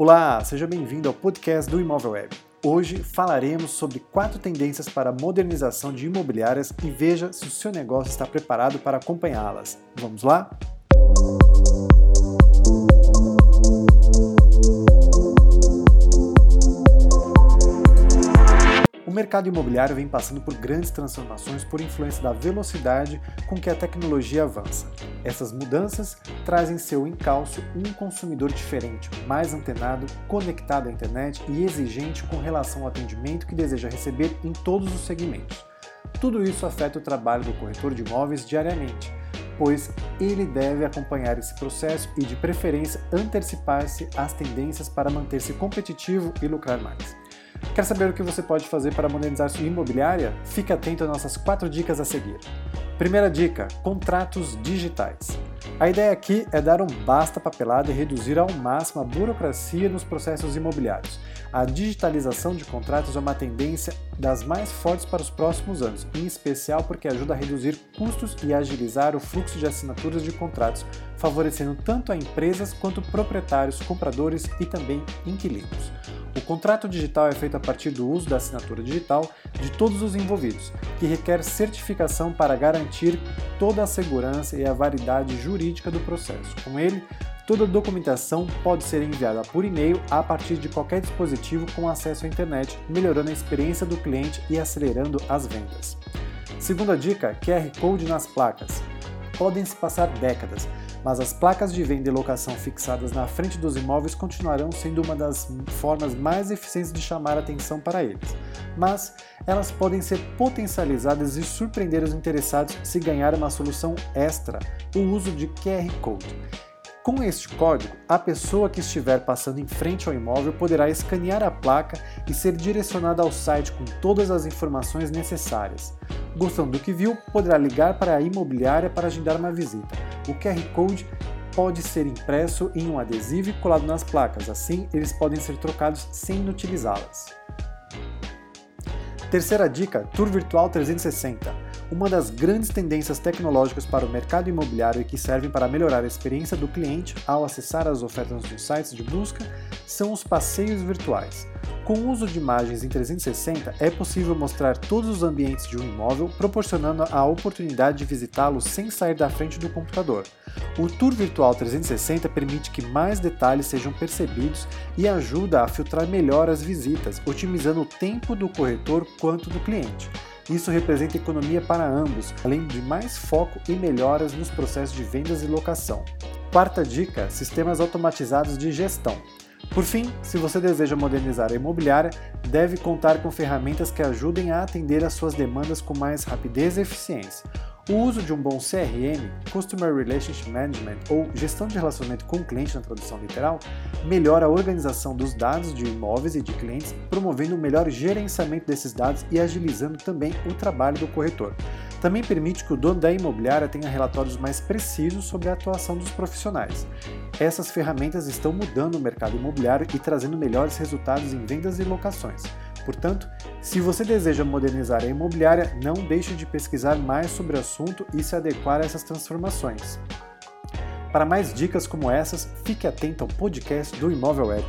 Olá, seja bem-vindo ao podcast do Imóvel Web. Hoje falaremos sobre quatro tendências para a modernização de imobiliárias e veja se o seu negócio está preparado para acompanhá-las. Vamos lá? Mercado imobiliário vem passando por grandes transformações por influência da velocidade com que a tecnologia avança. Essas mudanças trazem seu encalço um consumidor diferente, mais antenado, conectado à internet e exigente com relação ao atendimento que deseja receber em todos os segmentos. Tudo isso afeta o trabalho do corretor de imóveis diariamente, pois ele deve acompanhar esse processo e, de preferência, antecipar-se às tendências para manter-se competitivo e lucrar mais. Quer saber o que você pode fazer para modernizar sua imobiliária? Fique atento às nossas quatro dicas a seguir. Primeira dica: contratos digitais. A ideia aqui é dar um basta papelada e reduzir ao máximo a burocracia nos processos imobiliários. A digitalização de contratos é uma tendência das mais fortes para os próximos anos, em especial porque ajuda a reduzir custos e agilizar o fluxo de assinaturas de contratos, favorecendo tanto a empresas quanto proprietários, compradores e também inquilinos. O contrato digital é feito a partir do uso da assinatura digital de todos os envolvidos, que requer certificação para garantir toda a segurança e a validade jurídica do processo. Com ele, toda a documentação pode ser enviada por e-mail a partir de qualquer dispositivo com acesso à internet, melhorando a experiência do cliente e acelerando as vendas. Segunda dica: QR Code nas placas. Podem se passar décadas, mas as placas de venda e locação fixadas na frente dos imóveis continuarão sendo uma das formas mais eficientes de chamar atenção para eles. Mas elas podem ser potencializadas e surpreender os interessados se ganhar uma solução extra, o uso de QR Code. Com este código, a pessoa que estiver passando em frente ao imóvel poderá escanear a placa e ser direcionada ao site com todas as informações necessárias. Gostando do que viu, poderá ligar para a imobiliária para agendar uma visita. O QR Code pode ser impresso em um adesivo e colado nas placas, assim eles podem ser trocados sem inutilizá-las. Terceira dica: Tour Virtual 360 uma das grandes tendências tecnológicas para o mercado imobiliário e que servem para melhorar a experiência do cliente ao acessar as ofertas dos sites de busca são os passeios virtuais. Com o uso de imagens em 360, é possível mostrar todos os ambientes de um imóvel, proporcionando a oportunidade de visitá-lo sem sair da frente do computador. O Tour Virtual 360 permite que mais detalhes sejam percebidos e ajuda a filtrar melhor as visitas, otimizando o tempo do corretor quanto do cliente. Isso representa economia para ambos, além de mais foco e melhoras nos processos de vendas e locação. Quarta dica: sistemas automatizados de gestão. Por fim, se você deseja modernizar a imobiliária, deve contar com ferramentas que ajudem a atender às suas demandas com mais rapidez e eficiência. O uso de um bom CRM, Customer Relationship Management ou gestão de relacionamento com o cliente na tradução literal, melhora a organização dos dados de imóveis e de clientes, promovendo um melhor gerenciamento desses dados e agilizando também o trabalho do corretor. Também permite que o dono da imobiliária tenha relatórios mais precisos sobre a atuação dos profissionais. Essas ferramentas estão mudando o mercado imobiliário e trazendo melhores resultados em vendas e locações. Portanto, se você deseja modernizar a imobiliária, não deixe de pesquisar mais sobre o assunto e se adequar a essas transformações. Para mais dicas como essas, fique atento ao podcast do Imóvel Web.